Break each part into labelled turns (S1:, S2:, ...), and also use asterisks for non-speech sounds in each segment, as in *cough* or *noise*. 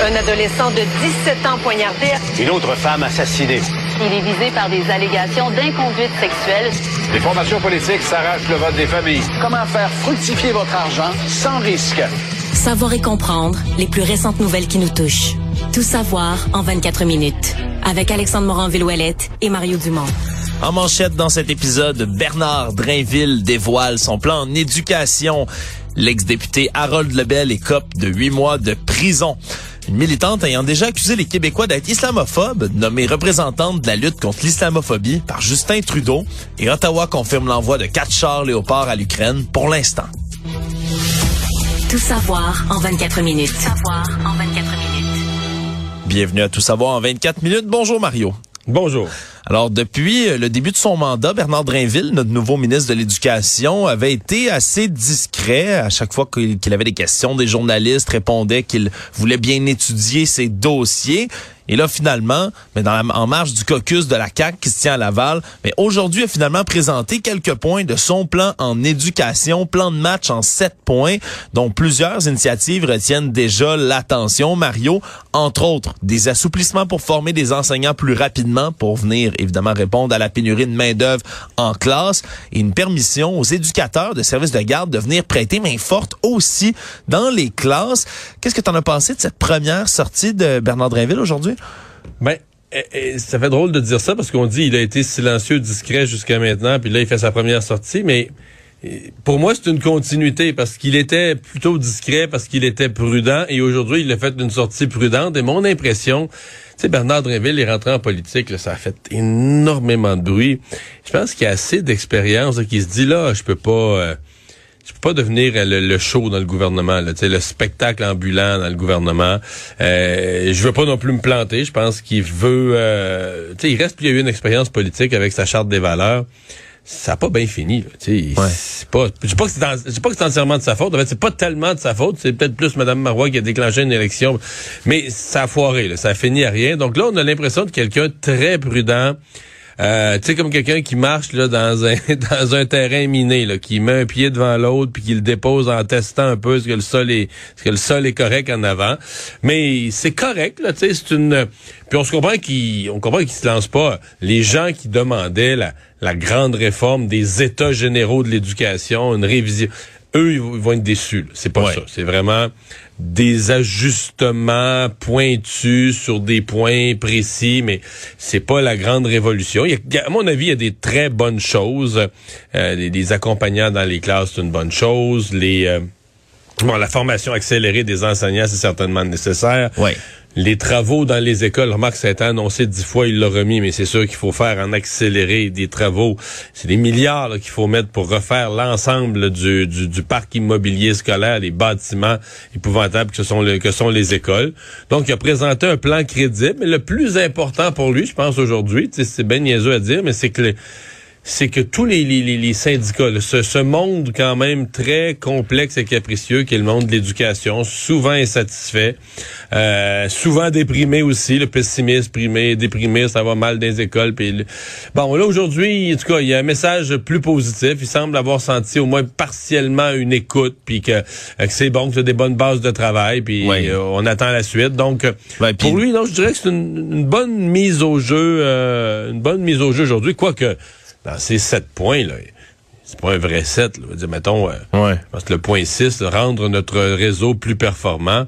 S1: Un adolescent de 17 ans poignardé.
S2: Une autre femme assassinée.
S3: Il est visé par des allégations d'inconduite sexuelle.
S4: Les formations politiques s'arrachent le vote des familles.
S5: Comment faire fructifier votre argent sans risque?
S6: Savoir et comprendre les plus récentes nouvelles qui nous touchent. Tout savoir en 24 minutes. Avec Alexandre Morin-Villouellette et Mario Dumont.
S7: En manchette dans cet épisode, Bernard Drainville dévoile son plan en éducation. L'ex-député Harold Lebel écope de huit mois de prison. Une militante ayant déjà accusé les Québécois d'être islamophobes, nommée représentante de la lutte contre l'islamophobie par Justin Trudeau, et Ottawa confirme l'envoi de quatre chars léopards à l'Ukraine pour l'instant.
S6: Tout savoir en 24 minutes. Tout savoir en 24
S7: minutes. Bienvenue à Tout savoir en 24 minutes. Bonjour Mario.
S8: Bonjour.
S7: Alors, depuis le début de son mandat, Bernard Drainville, notre nouveau ministre de l'Éducation, avait été assez discret. À chaque fois qu'il avait des questions, des journalistes répondaient qu'il voulait bien étudier ses dossiers. Et là, finalement, mais en marge du caucus de la CAC qui se tient à Laval, mais aujourd'hui a finalement présenté quelques points de son plan en éducation, plan de match en sept points, dont plusieurs initiatives retiennent déjà l'attention. Mario, entre autres, des assouplissements pour former des enseignants plus rapidement pour venir évidemment répondre à la pénurie de main d'œuvre en classe et une permission aux éducateurs de services de garde de venir prêter main forte aussi dans les classes. Qu'est-ce que tu en as pensé de cette première sortie de Bernard Drainville aujourd'hui?
S8: Ben, eh, eh, ça fait drôle de dire ça parce qu'on dit il a été silencieux, discret jusqu'à maintenant, puis là il fait sa première sortie, mais eh, pour moi c'est une continuité parce qu'il était plutôt discret, parce qu'il était prudent, et aujourd'hui il a fait une sortie prudente. Et mon impression, sais, Bernard Drinville est rentré en politique, ça a fait énormément de bruit. Je pense qu'il a assez d'expérience, qu'il se dit là, je peux pas. Euh, je peux pas devenir euh, le, show dans le gouvernement, là, le spectacle ambulant dans le gouvernement. Euh, je veux pas non plus me planter. Je pense qu'il veut... Euh, il reste, il a eu une expérience politique avec sa charte des valeurs ça n'a pas bien fini. Pas, je dis pas que c'est, pas que c'est entièrement de sa faute. En fait, c'est pas tellement de sa faute. C'est peut-être plus Mme Marois qui a déclenché une élection. Mais ça a foiré. Là. Ça a fini à rien. Donc là, on a l'impression de quelqu'un très prudent, euh, tu sais, comme quelqu'un qui marche là dans un *laughs* dans un terrain miné, là, qui met un pied devant l'autre puis qui le dépose en testant un peu ce que le sol est ce que le sol est correct en avant. Mais c'est correct, là, tu sais, c'est une. Puis on se comprend qu'il on comprend qu'il se lance pas. Les gens qui demandaient la la grande réforme des États généraux de l'éducation, une révision eux, ils vont être déçus. C'est pas ça. C'est vraiment des ajustements pointus sur des points précis, mais c'est pas la grande révolution. À mon avis, il y a des très bonnes choses. Euh, des, accompagnants dans les classes, c'est une bonne chose. Les euh, Bon, la formation accélérée des enseignants, c'est certainement nécessaire.
S7: Ouais.
S8: Les travaux dans les écoles, remarque, ça a été annoncé dix fois, il l'a remis, mais c'est sûr qu'il faut faire en accéléré des travaux. C'est des milliards qu'il faut mettre pour refaire l'ensemble du, du, parc immobilier scolaire, les bâtiments épouvantables que sont, que sont les écoles. Donc, il a présenté un plan crédible, mais le plus important pour lui, je pense aujourd'hui, c'est bien niaiseux à dire, mais c'est que les, c'est que tous les, les, les syndicats, ce, ce, monde quand même très complexe et capricieux qui est le monde de l'éducation, souvent insatisfait, euh, souvent déprimé aussi, le pessimiste, primé, déprimé, ça va mal dans les écoles. Puis bon, là aujourd'hui, en tout cas, il y a un message plus positif. Il semble avoir senti au moins partiellement une écoute, puis que, euh, que c'est bon, que c'est des bonnes bases de travail, puis euh, on attend la suite. Donc, pour lui, non, je dirais que c'est une, une, bonne mise au jeu, une bonne mise au jeu aujourd'hui, quoique dans ces sept points, là, c'est pas un vrai 7. Là. Dire, mettons,
S7: euh,
S8: parce que le point 6, rendre notre réseau plus performant.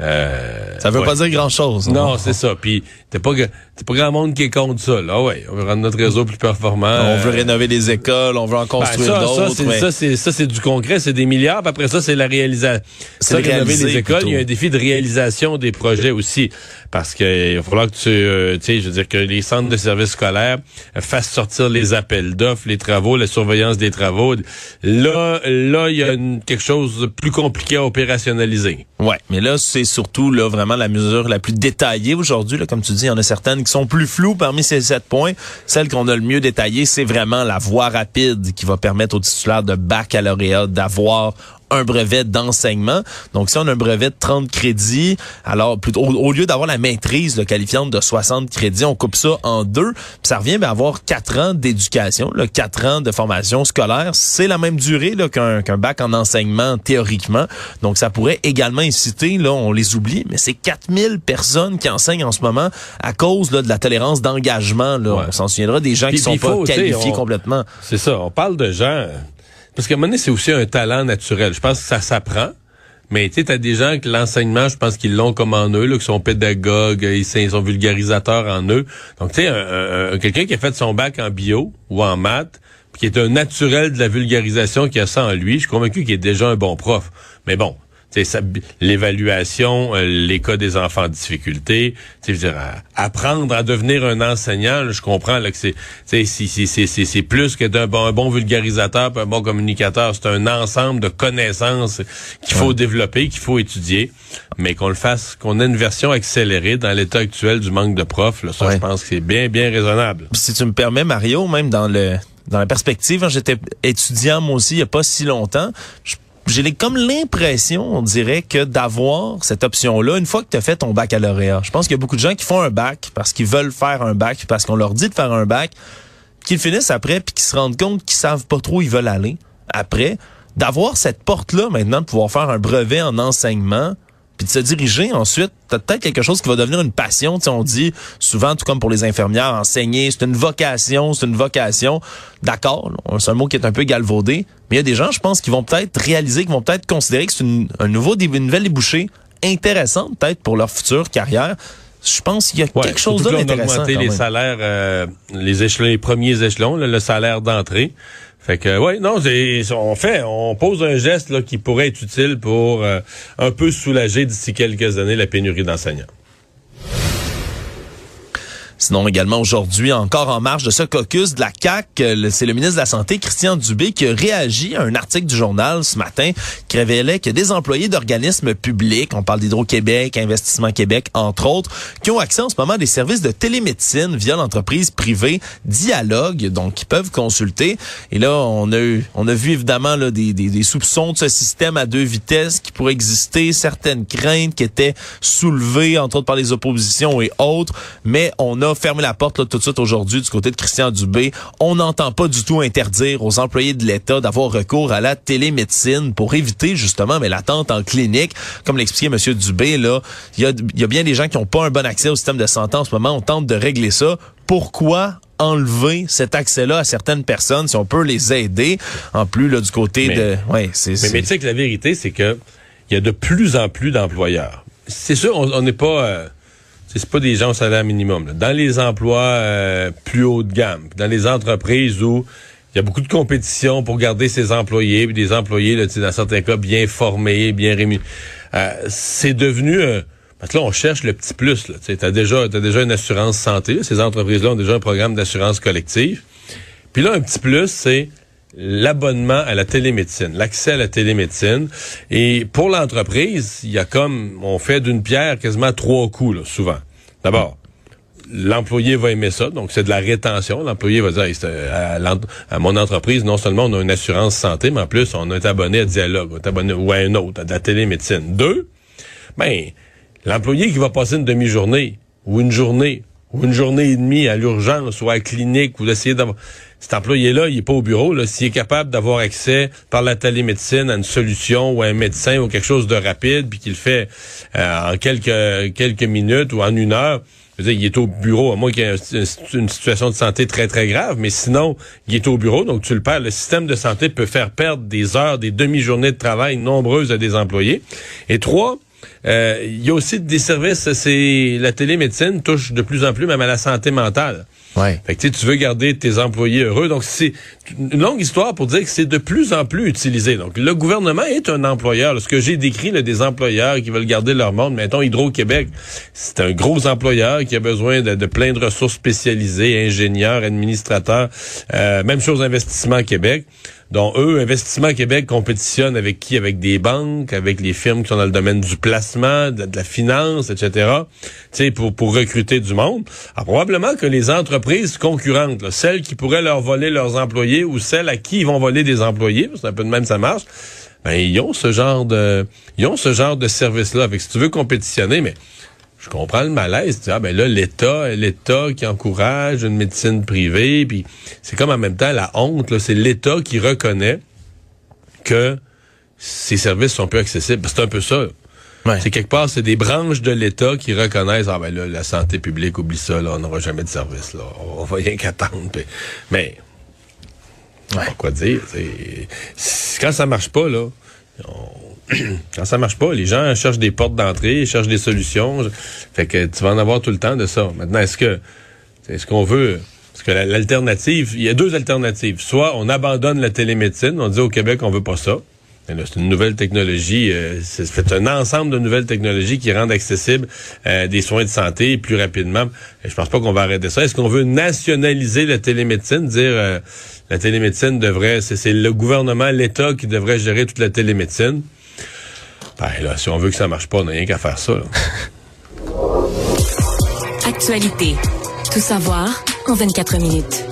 S7: Euh, ça veut pas dire grand-chose.
S8: Hein? Non, c'est ça. Puis t'es pas c'est pas grand monde qui est contre ça. Là, ouais, on veut rendre notre réseau plus performant.
S7: On veut rénover les écoles, on veut en ben, construire d'autres.
S8: Ça, c'est ça, c'est du concret, c'est des milliards. Puis après ça, c'est la réalisation.
S7: C'est rénover
S8: les écoles. Il y a un défi de réalisation des projets aussi, parce que il va falloir que tu, euh, tu sais, je veux dire que les centres de services scolaires fassent sortir les appels d'offres, les travaux, la surveillance des travaux. Là, là, il y a quelque chose de plus compliqué à opérationnaliser.
S7: Ouais, mais là, c'est surtout là vraiment la mesure la plus détaillée aujourd'hui. Comme tu dis, il y en a certaines sont plus flous parmi ces sept points. Celle qu'on a le mieux détaillée, c'est vraiment la voie rapide qui va permettre aux titulaires de baccalauréat d'avoir un brevet d'enseignement. Donc, si on a un brevet de 30 crédits, alors plutôt au, lieu d'avoir la maîtrise le qualifiante de 60 crédits, on coupe ça en deux. Puis ça revient à avoir quatre ans d'éducation, quatre ans de formation scolaire. C'est la même durée qu'un qu'un bac en enseignement théoriquement. Donc, ça pourrait également inciter, là, on les oublie, mais c'est 4000 personnes qui enseignent en ce moment à cause là, de la tolérance d'engagement. Là. On s'en souviendra des gens qui sont pas qualifiés complètement.
S8: C'est ça. On parle de gens parce qu'à un moment donné, c'est aussi un talent naturel. Je pense que ça s'apprend. Mais tu t'as des gens que l'enseignement, je pense qu'ils l'ont comme en eux, là, qui sont pédagogues, ils, sont vulgarisateurs en eux. Donc tu sais, quelqu'un qui a fait son bac en bio ou en maths, qui est un naturel de la vulgarisation qui a ça en lui, je suis convaincu qu'il est déjà un bon prof. Mais bon, l'évaluation, euh, les cas des enfants en difficulté, je dire, apprendre à devenir un enseignant, je comprends là, que c'est c'est plus que d'un bon, un bon vulgarisateur, un bon communicateur, c'est un ensemble de connaissances qu'il faut développer, qu'il faut étudier, mais qu'on le fasse, qu'on ait une version accélérée dans l'état actuel du manque de profs, là, ça je pense que c'est bien bien raisonnable.
S7: Si tu me permets Mario, même dans le dans la perspective, hein, j'étais étudiant moi aussi il y a pas si longtemps, je j'ai comme l'impression, on dirait, que d'avoir cette option-là, une fois que tu as fait ton baccalauréat, je pense qu'il y a beaucoup de gens qui font un bac parce qu'ils veulent faire un bac, parce qu'on leur dit de faire un bac, qu'ils finissent après, puis qu'ils se rendent compte qu'ils savent pas trop où ils veulent aller après. D'avoir cette porte-là maintenant, de pouvoir faire un brevet en enseignement, puis de se diriger ensuite, t'as peut-être quelque chose qui va devenir une passion. sais, on dit souvent, tout comme pour les infirmières, enseigner, c'est une vocation, c'est une vocation. D'accord, c'est un mot qui est un peu galvaudé, mais il y a des gens, je pense, qui vont peut-être réaliser, qui vont peut-être considérer que c'est un nouveau, une nouvelle débouchée intéressante peut-être pour leur future carrière. Je pense qu'il y a quelque chose d'intéressant.
S8: On a les salaires, euh, les échelons, les premiers échelons, le salaire d'entrée. Fait que ouais, non, on fait, on pose un geste qui pourrait être utile pour euh, un peu soulager d'ici quelques années la pénurie d'enseignants.
S7: Sinon, également aujourd'hui, encore en marge de ce caucus de la CAC, euh, c'est le ministre de la Santé, Christian Dubé, qui a réagi à un article du journal ce matin qui révélait que des employés d'organismes publics, on parle d'Hydro-Québec, Investissement Québec, entre autres, qui ont accès en ce moment à des services de télémédecine via l'entreprise privée Dialogue, donc qui peuvent consulter. Et là, on a eu, on a vu évidemment là, des, des, des soupçons de ce système à deux vitesses qui pourrait exister, certaines craintes qui étaient soulevées, entre autres par les oppositions et autres, mais on a fermer la porte là, tout de suite aujourd'hui du côté de Christian Dubé. On n'entend pas du tout interdire aux employés de l'État d'avoir recours à la télémédecine pour éviter justement mais l'attente en clinique. Comme l'expliquait M. Dubé, là, il y a, y a bien des gens qui n'ont pas un bon accès au système de santé en ce moment. On tente de régler ça. Pourquoi enlever cet accès-là à certaines personnes si on peut les aider? En plus là du côté de
S8: ouais c'est mais, tu sais que la vérité c'est que il y a de plus en plus d'employeurs c'est sûr on n'est pas euh, c'est pas des gens au salaire minimum. Dans les emplois euh, plus haut de gamme, dans les entreprises où il y a beaucoup de compétition pour garder ses employés, puis des employés, là, dans certains cas, bien formés, bien rémunérés. Euh, c'est devenu... Euh, parce que là, on cherche le petit plus. Tu as déjà, as déjà une assurance santé. Ces entreprises-là ont déjà un programme d'assurance collective. Puis là, un petit plus, c'est l'abonnement à la télémédecine, l'accès à la télémédecine. Et pour l'entreprise, il y a comme, on fait d'une pierre quasiment trois coups, souvent. D'abord, l'employé va aimer ça, donc c'est de la rétention. L'employé va dire, à, mon entreprise, non seulement on a une assurance santé, mais en plus on est abonné à Dialogue, on est abonné ou à un autre, à de la télémédecine. Deux, ben, l'employé qui va passer une demi-journée ou une journée ou une journée et demie à l'urgence ou à la clinique ou d'essayer d'avoir cet employé-là, il est pas au bureau. S'il est capable d'avoir accès par la télémédecine à une solution ou à un médecin ou quelque chose de rapide, puis qu'il fait euh, en quelques quelques minutes ou en une heure, je veux dire, il est au bureau, à moins qu'il y ait une situation de santé très, très grave, mais sinon, il est au bureau, donc tu le perds. Le système de santé peut faire perdre des heures, des demi-journées de travail nombreuses à des employés. Et trois, euh, il y a aussi des services, c'est la télémédecine touche de plus en plus même à la santé mentale. Fait que tu veux garder tes employés heureux. Donc c'est une longue histoire pour dire que c'est de plus en plus utilisé. Donc le gouvernement est un employeur. ce que j'ai décrit là, des employeurs qui veulent garder leur monde, mettons Hydro-Québec, c'est un gros employeur qui a besoin de, plein de ressources spécialisées, ingénieurs, administrateurs. Euh, même chose Investissement Québec dont eux, Investissement Québec compétitionne avec qui? Avec des banques, avec les firmes qui sont dans le domaine du placement, de, la finance, etc. Pour, pour recruter du monde. Alors, probablement que les entreprises concurrentes, celles qui pourraient leur voler leurs employés ou celles à qui ils vont voler des employés, c'est un peu de même ça marche, ben, ils ont ce genre de, ils ont ce genre de service-là. Si tu veux compétitionner, mais je comprends le malaise. Ah, ben là, l'État, l'État qui encourage une médecine privée, puis c'est comme en même temps la honte. C'est l'État qui reconnaît que ces services sont peu accessibles. C'est un peu ça. C'est quelque part, c'est des branches de l'État qui reconnaissent, ah ben là, la santé publique, oublie ça, là, on n'aura jamais de service, là. On va rien qu'attendre. Mais, ouais. quoi dire, quand ça marche pas, là, *clears throat* quand ça marche pas, les gens cherchent des portes d'entrée, ils cherchent des solutions. Fait que tu vas en avoir tout le temps de ça. Maintenant, est-ce que, est-ce qu'on veut, parce que l'alternative, il y a deux alternatives. Soit on abandonne la télémédecine, on dit au Québec on veut pas ça. C'est une nouvelle technologie, euh, c'est un ensemble de nouvelles technologies qui rendent accessibles euh, des soins de santé plus rapidement. Je pense pas qu'on va arrêter ça. Est-ce qu'on veut nationaliser la télémédecine, dire euh, la télémédecine devrait, c'est le gouvernement, l'État qui devrait gérer toute la télémédecine? Ben là, si on veut que ça marche pas, on n'a rien qu'à faire ça.
S6: Actualité. Tout savoir en 24 minutes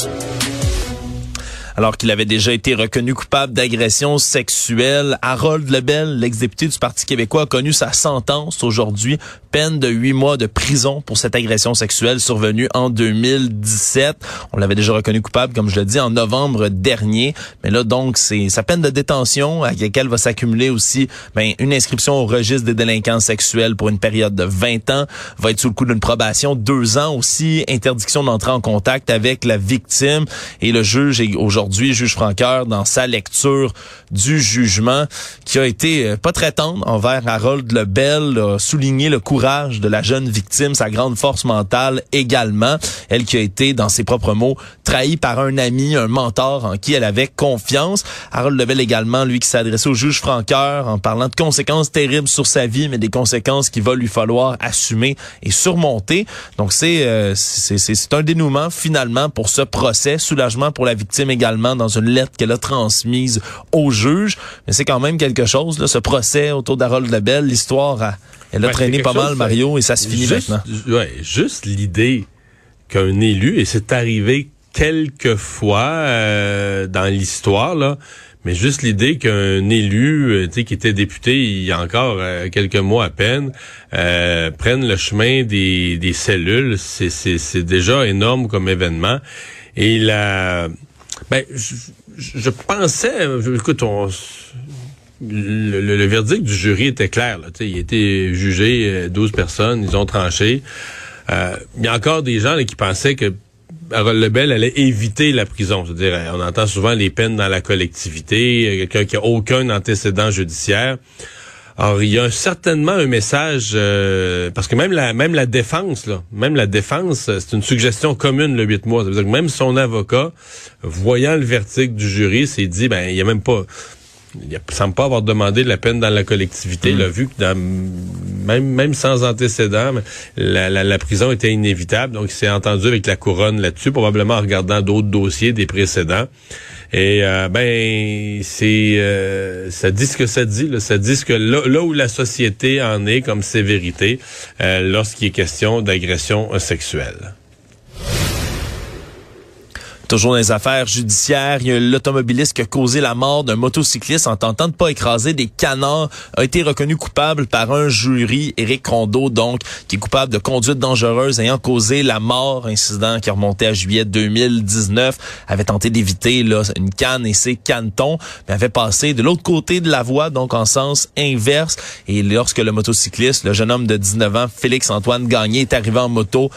S7: alors qu'il avait déjà été reconnu coupable d'agression sexuelle. Harold Lebel, l'ex-député du Parti québécois, a connu sa sentence aujourd'hui, peine de huit mois de prison pour cette agression sexuelle survenue en 2017. On l'avait déjà reconnu coupable, comme je le dis, en novembre dernier. Mais là, donc, c'est sa peine de détention à laquelle va s'accumuler aussi ben, une inscription au registre des délinquants sexuels pour une période de 20 ans, va être sous le coup d'une probation, deux ans aussi, interdiction d'entrer en contact avec la victime. Et le juge est aujourd'hui aujourd'hui, juge Franqueur, dans sa lecture du jugement, qui a été euh, pas très tendre envers Harold Lebel, a souligné le courage de la jeune victime, sa grande force mentale également. Elle qui a été, dans ses propres mots, trahie par un ami, un mentor en qui elle avait confiance. Harold Lebel également, lui, qui s'est adressé au juge Franqueur en parlant de conséquences terribles sur sa vie, mais des conséquences qu'il va lui falloir assumer et surmonter. Donc c'est euh, c'est un dénouement finalement pour ce procès, soulagement pour la victime également dans une lettre qu'elle a transmise au juge. Mais c'est quand même quelque chose, là, ce procès autour d'Harold Lebel, l'histoire, elle a traîné pas mal, Mario, et ça se finit
S8: juste,
S7: maintenant.
S8: Ouais, juste l'idée qu'un élu, et c'est arrivé quelques fois euh, dans l'histoire, là, mais juste l'idée qu'un élu, euh, tu sais, qui était député il y a encore euh, quelques mois à peine, euh, prenne le chemin des, des cellules, c'est déjà énorme comme événement. Et la, ben, je, pensais, écoute, on, le, verdict du jury était clair. Là, il a été jugé 12 euh, personnes, ils ont tranché. Euh, il y a encore des gens qui pensaient que Harold Lebel allait éviter la prison. C'est-à-dire, on entend souvent les peines dans la collectivité, quelqu'un qui a aucun antécédent judiciaire. Alors, il y a certainement un message, euh, parce que même la même la défense, là, même la défense, c'est une suggestion commune le 8 mois. Ça veut dire que même son avocat, voyant le verdict du jury, s'est dit, ben, il y a même pas, il ne semble pas avoir demandé de la peine dans la collectivité. Il a mm. vu que dans, même, même sans antécédent, la, la, la, prison était inévitable. Donc, il s'est entendu avec la couronne là-dessus, probablement en regardant d'autres dossiers des précédents. Et euh, ben, c'est euh, ça dit ce que ça dit. Là. Ça dit ce que là, où la société en est comme sévérité euh, lorsqu'il est question d'agression sexuelle.
S7: Toujours dans les affaires judiciaires, il y a l'automobiliste qui a causé la mort d'un motocycliste en tentant de pas écraser des canards a été reconnu coupable par un jury, Éric Rondeau, donc, qui est coupable de conduite dangereuse ayant causé la mort, incident qui remontait à juillet 2019, avait tenté d'éviter là une canne et ses canetons, mais avait passé de l'autre côté de la voie, donc en sens inverse. Et lorsque le motocycliste, le jeune homme de 19 ans, Félix-Antoine Gagné, est arrivé en moto,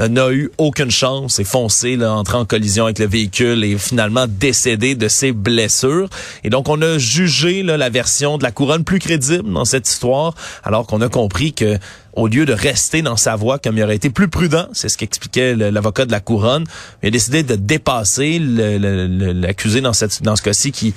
S7: n'a eu aucune chance, est foncé, là, entré en collision avec le véhicule et finalement décédé de ses blessures. Et donc, on a jugé la version de la couronne plus crédible dans cette histoire, alors qu'on a compris que au lieu de rester dans sa voie comme il aurait été plus prudent, c'est ce qu'expliquait l'avocat de la couronne, il a décidé de dépasser l'accusé dans, dans ce cas-ci qui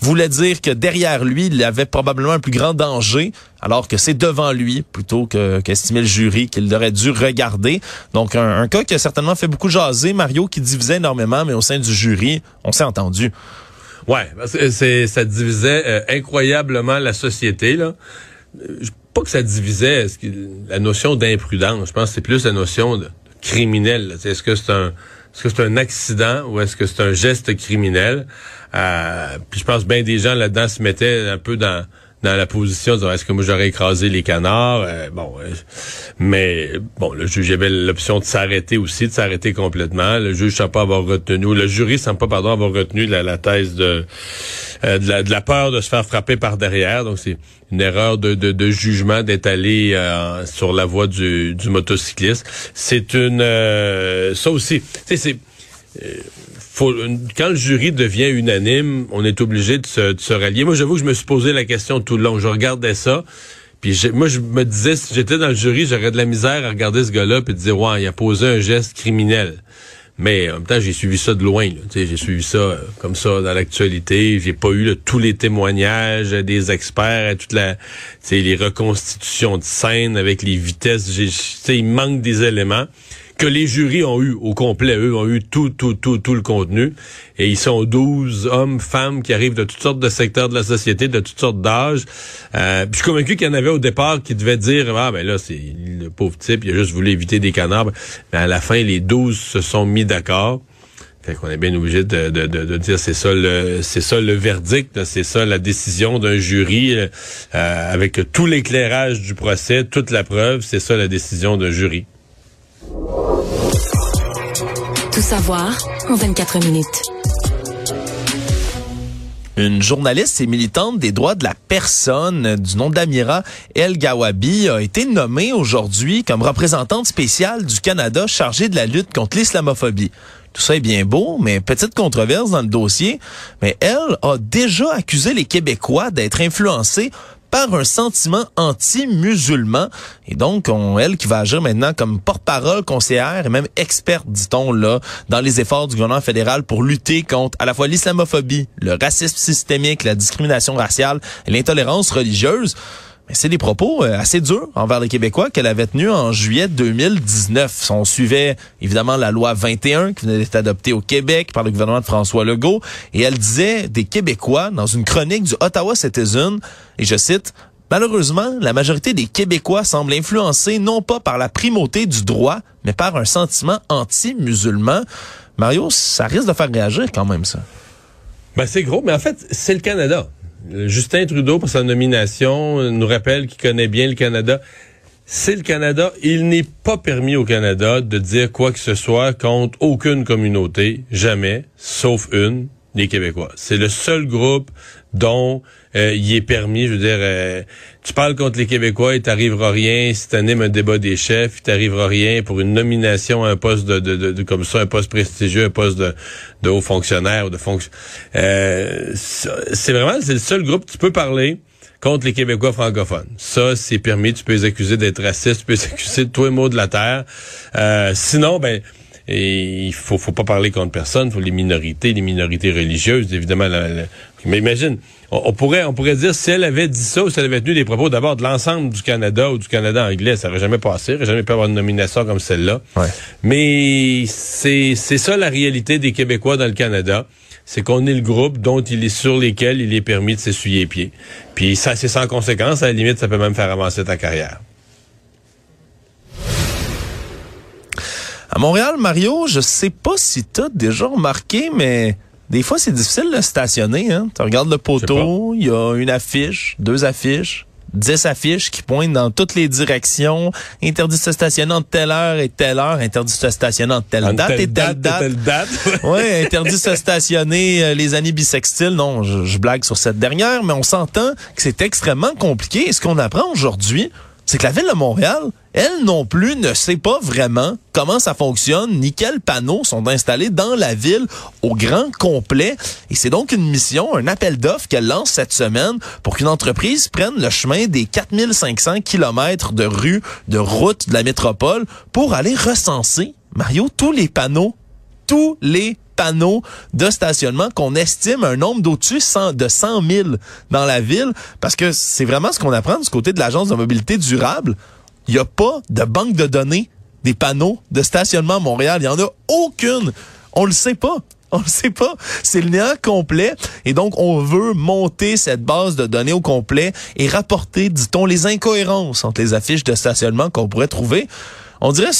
S7: voulait dire que derrière lui, il avait probablement un plus grand danger, alors que c'est devant lui, plutôt que qu'estimait le jury, qu'il aurait dû regarder. Donc, un, cas qui a certainement fait beaucoup jaser, Mario, qui divisait énormément, mais au sein du jury, on s'est entendu.
S8: Ouais, c'est ça divisait euh, incroyablement la société là. Je, pas que ça divisait la notion d'imprudence. Je pense que c'est plus la notion de criminel. Est-ce que c'est un Est-ce que c'est un accident ou est-ce que c'est un geste criminel? Euh, puis je pense bien des gens là-dedans se mettaient un peu dans dans la position de est-ce que moi j'aurais écrasé les canards? Euh, bon euh, mais bon le juge avait l'option de s'arrêter aussi de s'arrêter complètement. Le juge semble pas avoir retenu le jury semble pas pardon avoir retenu la, thèse de euh, de, la, de, la, peur de se faire frapper par derrière. Donc c'est une erreur de, de, de jugement d'être allé sur la voie du, du motocycliste. C'est une ça aussi c'est quand le jury devient unanime, on est obligé de se, de se rallier. Moi, j'avoue que je me suis posé la question tout le long. Je regardais ça. Puis moi, je me disais, si j'étais dans le jury, j'aurais de la misère à regarder ce gars-là et dire, ouais, il a posé un geste criminel. Mais en même temps, j'ai suivi ça de loin. J'ai suivi ça euh, comme ça dans l'actualité. J'ai pas eu tous les témoignages des experts, toute la, les reconstitutions de scène avec les vitesses. Il manque des éléments que les jurys ont eu au complet. Eux ont eu tout, tout, tout, tout le contenu. Et ils sont 12 hommes, femmes qui arrivent de toutes sortes de secteurs de la société, de toutes sortes d'âges. Euh, je suis convaincu qu'il y en avait au départ qui devaient dire, ah ben là, c'est le pauvre type, il a juste voulu éviter des canards. Mais à la fin, les 12 se sont mis d'accord. Fait qu'on est bien obligé de, de, de, dire c'est ça le c'est ça le verdict, c'est ça la décision d'un jury euh, avec tout l'éclairage du procès, toute la preuve, c'est ça la décision d'un jury.
S6: Tout savoir en 24 minutes.
S7: Une journaliste et militante des droits de la personne du nom d'Amira El Gawabi a été nommée aujourd'hui comme représentante spéciale du Canada chargée de la lutte contre l'islamophobie. Tout ça est bien beau, mais petite controverse dans le dossier. Mais elle a déjà accusé les Québécois d'être influencés par un sentiment anti-musulman. Et donc, on, elle qui va agir maintenant comme porte-parole, conseillère et même experte, dit-on, là, dans les efforts du gouvernement fédéral pour lutter contre à la fois l'islamophobie, le racisme systémique, la discrimination raciale et l'intolérance religieuse. C'est des propos euh, assez durs envers les Québécois qu'elle avait tenus en juillet 2019. On suivait évidemment la loi 21 qui venait d'être adoptée au Québec par le gouvernement de François Legault et elle disait des Québécois dans une chronique du Ottawa Citizen, et je cite, Malheureusement, la majorité des Québécois semblent influencés non pas par la primauté du droit, mais par un sentiment anti-musulman. Mario, ça risque de faire réagir quand même ça.
S8: Ben c'est gros, mais en fait, c'est le Canada. Justin Trudeau, pour sa nomination, nous rappelle qu'il connaît bien le Canada. C'est le Canada. Il n'est pas permis au Canada de dire quoi que ce soit contre aucune communauté, jamais, sauf une, les Québécois. C'est le seul groupe dont euh, il est permis, je veux dire, euh, tu parles contre les Québécois, il t'arrivera rien. Si t'animes un débat des chefs, il t'arrivera rien pour une nomination à un poste de, de, de, comme ça, un poste prestigieux, un poste de, de haut fonctionnaire ou de fonction. Euh, c'est vraiment, c'est le seul groupe tu peux parler contre les Québécois francophones. Ça, c'est permis. Tu peux les accuser d'être racistes, tu peux les accuser de tous les mots de la terre. sinon, ben il faut, faut pas parler contre personne, faut les minorités, les minorités religieuses, évidemment. Mais imagine, on, pourrait, on pourrait dire si elle avait dit ça ou si elle avait tenu des propos d'abord de l'ensemble du Canada ou du Canada anglais, ça n'aurait jamais passé, il n'aurait jamais pu avoir une nomination comme celle-là. Mais c'est, c'est ça la réalité des Québécois dans le Canada c'est qu'on est le groupe dont il est sur lesquels il est permis de s'essuyer les pieds. Puis ça, c'est sans conséquence. À la limite, ça peut même faire avancer ta carrière.
S7: À Montréal, Mario, je sais pas si tu as déjà remarqué, mais des fois, c'est difficile de stationner. Hein? Tu regardes le poteau, il y a une affiche, deux affiches, dix affiches qui pointent dans toutes les directions. Interdit de se stationner entre telle heure et telle heure. Interdit de se stationner entre telle date et telle date.
S8: Telle date. *laughs*
S7: ouais, interdit de se stationner euh, les années bissextiles. Non, je, je, blague sur cette dernière, mais on s'entend que c'est extrêmement compliqué. Et ce qu'on apprend aujourd'hui, c'est que la ville de Montréal, elle non plus ne sait pas vraiment comment ça fonctionne, ni quels panneaux sont installés dans la ville au grand complet. Et c'est donc une mission, un appel d'offres qu'elle lance cette semaine pour qu'une entreprise prenne le chemin des 4500 kilomètres de rues, de routes de la métropole pour aller recenser, Mario, tous les panneaux, tous les panneaux de stationnement qu'on estime un nombre d'au-dessus de 100 000 dans la ville parce que c'est vraiment ce qu'on apprend du côté de l'agence de mobilité durable. Il n'y a pas de banque de données des panneaux de stationnement à Montréal. Il n'y en a aucune. On le sait pas. *laughs* On le sait pas. C'est le néant complet. Et donc, on veut monter cette base de données au complet et rapporter, dit-on, les incohérences entre les affiches de stationnement qu'on pourrait trouver. On dirait,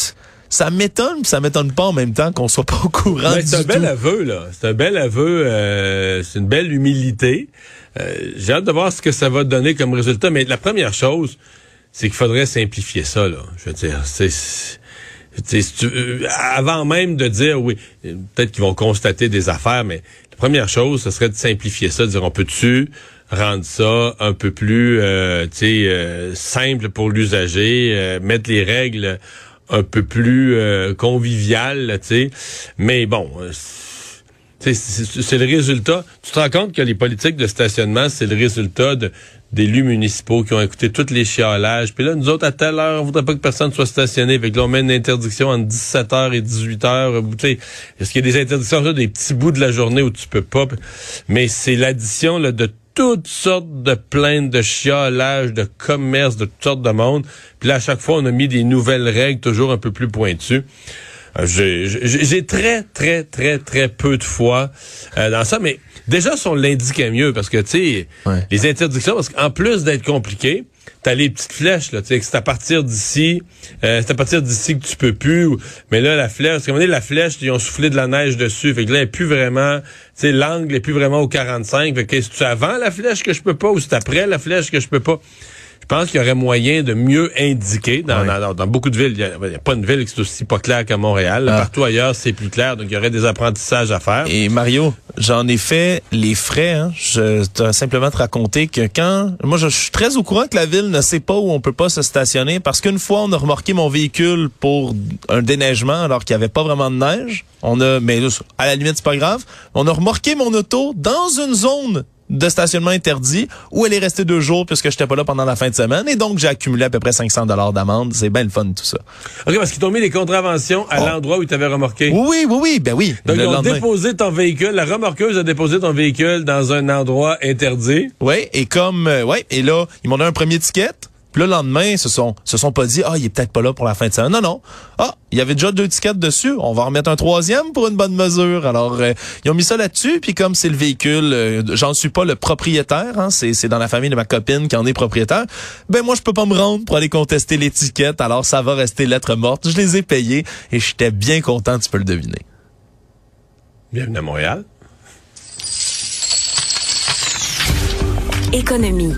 S7: ça m'étonne, ça m'étonne pas en même temps qu'on soit pas au courant
S8: Ben, c'est un bel aveu, là. C'est un bel aveu. euh, c'est une belle humilité. Euh, J'ai hâte de voir ce que ça va donner comme résultat. Mais la première chose, c'est qu'il faudrait simplifier ça, là. Je veux dire, c'est... euh, avant même de dire, oui, peut-être qu'ils vont constater des affaires, mais la première chose, ce serait de simplifier ça, de dire, on peut-tu rendre ça un peu plus, euh, euh, simple pour l'usager, euh, mettre les règles un peu plus euh, conviviales, là, tu sais. Mais bon, euh, c'est le résultat. Tu te rends compte que les politiques de stationnement, c'est le résultat de d'élus municipaux qui ont écouté tous les chialages. Puis là, nous autres, à telle heure, on voudrait pas que personne soit stationné. Fait que là, on met une interdiction entre 17h et 18h. Tu sais, Est-ce qu'il y a des interdictions, des petits bouts de la journée où tu peux pas? Mais c'est l'addition de toutes sortes de plaintes, de chiolages, de commerce, de toutes sortes de monde. Puis là, à chaque fois, on a mis des nouvelles règles toujours un peu plus pointues. Euh, J'ai très, très, très, très peu de foi euh, dans ça, mais déjà, si on l'indiquait mieux, parce que, tu sais,
S7: Ouais.
S8: les interdictions, parce qu'en plus d'être compliqué, t'as les petites flèches, là, tu sais, que c'est à partir d'ici, euh, c'est à partir d'ici que tu peux plus, mais là, la flèche, parce donné, la flèche, ils ont soufflé de la neige dessus, fait que là, elle est plus vraiment, tu l'angle est plus vraiment au 45, fait que c'est avant la flèche que je peux pas, ou c'est après la flèche que je peux pas? Je pense qu'il y aurait moyen de mieux indiquer dans, dans, dans beaucoup de villes. Il n'y a, pas une ville qui est aussi pas claire qu'à Montréal.
S7: Ah.
S8: Partout ailleurs, c'est plus clair. Donc, il y aurait des apprentissages à faire.
S7: Et Mario, j'en ai fait les frais. Hein. Je dois simplement te raconter que quand... Moi, je suis très au courant que la ville ne sait pas où on peut pas se stationner parce qu'une fois, on a remorqué mon véhicule pour un déneigement alors qu'il n'y avait pas vraiment de neige. On a, mais à la limite, c'est pas grave. On a remorqué mon auto dans une zone de stationnement interdit où elle est restée deux jours puisque j'étais pas là pendant la fin de semaine et donc j'ai accumulé à peu près 500 dollars d'amende. C'est bien le fun tout ça.
S8: OK, parce qu'ils t'ont mis les contraventions à
S7: Oh.
S8: l'endroit où ils t'avaient remorqué.
S7: Oui, oui, oui, oui, ben oui.
S8: Donc, ils ont
S7: lendemain.
S8: déposé ton véhicule. La remorqueuse a déposé ton véhicule dans un endroit interdit.
S7: Oui, et comme euh, ouais, et là, ils m'ont donné un premier ticket. Puis le lendemain, ils se sont se sont pas dit ah, il est peut-être pas là pour la fin de semaine. Non non. Ah, il y avait déjà deux tickets dessus, on va en remettre un troisième pour une bonne mesure. Alors euh, ils ont mis ça là-dessus puis comme c'est le véhicule, euh, j'en suis pas le propriétaire, hein, c'est c'est dans la famille de ma copine qui en est propriétaire. Ben moi je peux pas me rendre pour aller contester l'étiquette, alors ça va rester lettre morte. Je les ai payés et j'étais bien content, tu peux le deviner.
S8: Bienvenue à Montréal.
S6: Économie.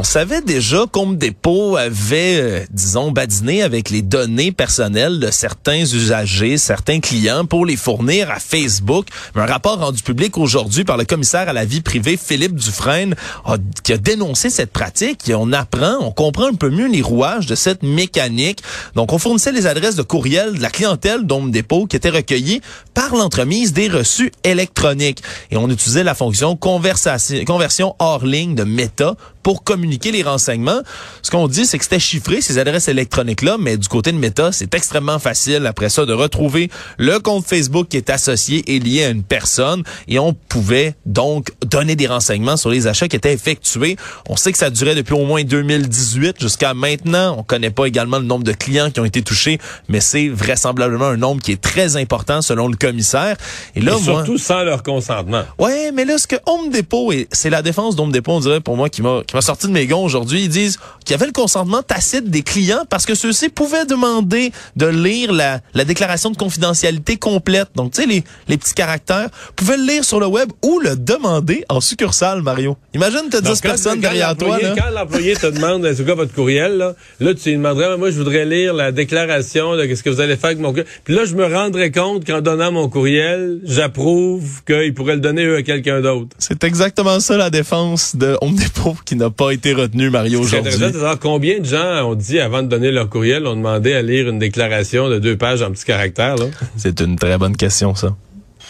S7: On savait déjà qu'Home Depot avait, euh, disons, badiné avec les données personnelles de certains usagers, certains clients pour les fournir à Facebook. Un rapport rendu public aujourd'hui par le commissaire à la vie privée, Philippe Dufresne, qui a dénoncé cette pratique. On apprend, on comprend un peu mieux les rouages de cette mécanique. Donc, on fournissait les adresses de courriel de la clientèle d'Home Depot qui étaient recueillies par l'entremise des reçus électroniques. Et on utilisait la fonction conversion hors ligne de Meta pour communiquer les renseignements. Ce qu'on dit, c'est que c'était chiffré, ces adresses électroniques-là, mais du côté de Meta, c'est extrêmement facile après ça de retrouver le compte Facebook qui est associé et lié à une personne et on pouvait donc donner des renseignements sur les achats qui étaient effectués. On sait que ça durait depuis au moins 2018 jusqu'à maintenant. On connaît pas également le nombre de clients qui ont été touchés, mais c'est vraisemblablement un nombre qui est très important selon le commissaire. Et là,
S8: Et
S7: moi,
S8: surtout sans leur consentement.
S7: Ouais, mais là, ce que Home Depot, et c'est la défense d'Home Depot, on dirait, pour moi, qui m'a, qui m'a sorti de mes gonds aujourd'hui, ils disent qu'il y avait le consentement tacite des clients parce que ceux-ci pouvaient demander de lire la, la déclaration de confidentialité complète. Donc, tu sais, les, les petits caractères, pouvaient le lire sur le web ou le demander en succursale, Mario. Imagine, t'as 10
S8: Donc, quand-
S7: personnes derrière toi, là.
S8: Quand l'employé te demande, c'est quoi votre courriel, là, là, tu lui demanderais, moi, je voudrais lire la déclaration de qu'est-ce que vous allez faire avec mon courriel. Puis là, je me rendrais compte qu'en donnant mon courriel, j'approuve qu'il pourrait le donner eux, à quelqu'un d'autre.
S7: C'est exactement ça, la défense de Home Depot qui n'a pas été retenue, Mario,
S8: C'est
S7: aujourd'hui.
S8: intéressant de savoir combien de gens ont dit, avant de donner leur courriel, ont demandé à lire une déclaration de deux pages en petits caractères.
S7: C'est une très bonne question, ça.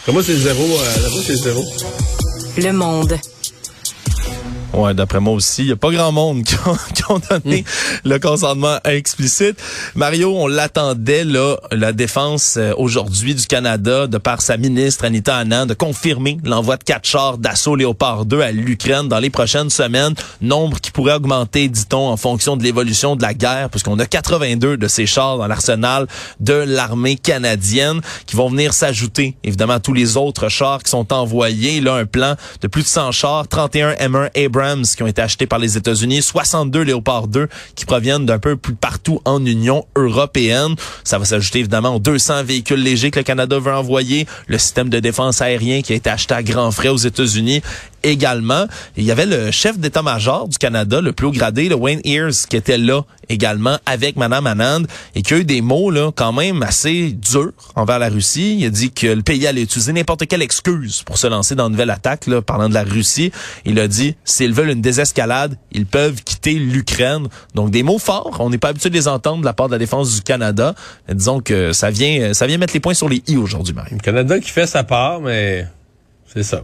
S8: Pour moi, c'est zéro, euh, c'est zéro?
S6: Le monde.
S7: Ouais, d'après moi aussi, il y a pas grand monde qui ont, *laughs* qui ont donné le consentement explicite. Mario, on l'attendait là, la défense euh, aujourd'hui du Canada, de par sa ministre Anita Anand, de confirmer l'envoi de quatre chars d'assaut Léopard 2 à l'Ukraine dans les prochaines semaines, nombre qui pourrait augmenter, dit-on, en fonction de l'évolution de la guerre, puisqu'on a 82 de ces chars dans l'arsenal de l'armée canadienne qui vont venir s'ajouter, évidemment, à tous les autres chars qui sont envoyés. Là, un plan de plus de 100 chars, 31 M1 Abrams Qui ont été achetés par les États-Unis, 62 Léopard 2 qui proviennent d'un peu plus partout en Union européenne. Ça va s'ajouter évidemment aux 200 véhicules légers que le Canada veut envoyer, le système de défense aérien qui a été acheté à grands frais aux États-Unis également. il y avait le chef d'état-major du Canada, le plus haut gradé, le Wayne Ears, qui était là également avec Madame Anand et qui a eu des mots là quand même assez durs envers la Russie. Il a dit que le pays allait utiliser n'importe quelle excuse pour se lancer dans une nouvelle attaque, là, parlant de la Russie. Il a dit, s'ils veulent une désescalade, ils peuvent quitter l'Ukraine. Donc des mots forts. On n'est pas habitué de les entendre de la part de la défense du Canada. Mais disons que ça vient, ça vient mettre les points sur les i aujourd'hui, Marie.
S8: Le Canada qui fait sa part, mais c'est ça.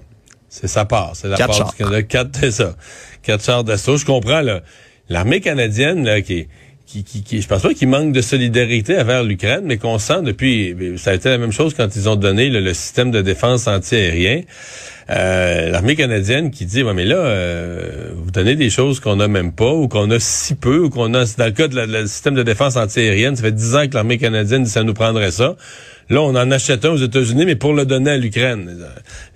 S8: C'est sa part. C'est la part du Canada. Quatre, *laughs* c'est ça. Quatre chars d'assaut. Je comprends, là. L'armée canadienne, là, qui, qui, qui, qui, je pense pas qu'il manque de solidarité envers l'Ukraine, mais qu'on sent depuis, ça a été la même chose quand ils ont donné le système de défense antiaérien. Euh, l'armée canadienne qui dit, ouais, mais là, euh, vous donnez des choses qu'on n'a même pas, ou qu'on a si peu, ou qu'on a, dans le cas du système de défense antiaérienne, ça fait dix ans que l'armée canadienne dit ça nous prendrait ça. Là, on en achète un aux États-Unis, mais pour le donner à l'Ukraine.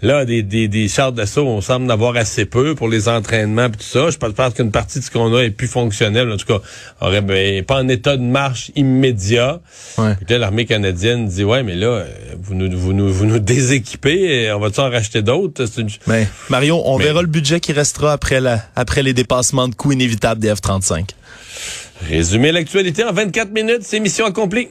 S8: Là, des, des, des chars d'assaut, on semble en avoir assez peu pour les entraînements et tout ça. Je pense qu'une partie de ce qu'on a est plus fonctionnel. En tout cas, aurait ben, pas en état de marche immédiat. Ouais. l'armée canadienne dit, ouais, mais là, vous nous, vous nous, vous nous déséquipez, on va-tu en racheter d'autres?
S7: Mais, Mario, on verra le budget qui restera après, la, après les dépassements de coûts inévitables des F-35.
S8: Résumer l'actualité en 24 minutes, c'est mission accomplie.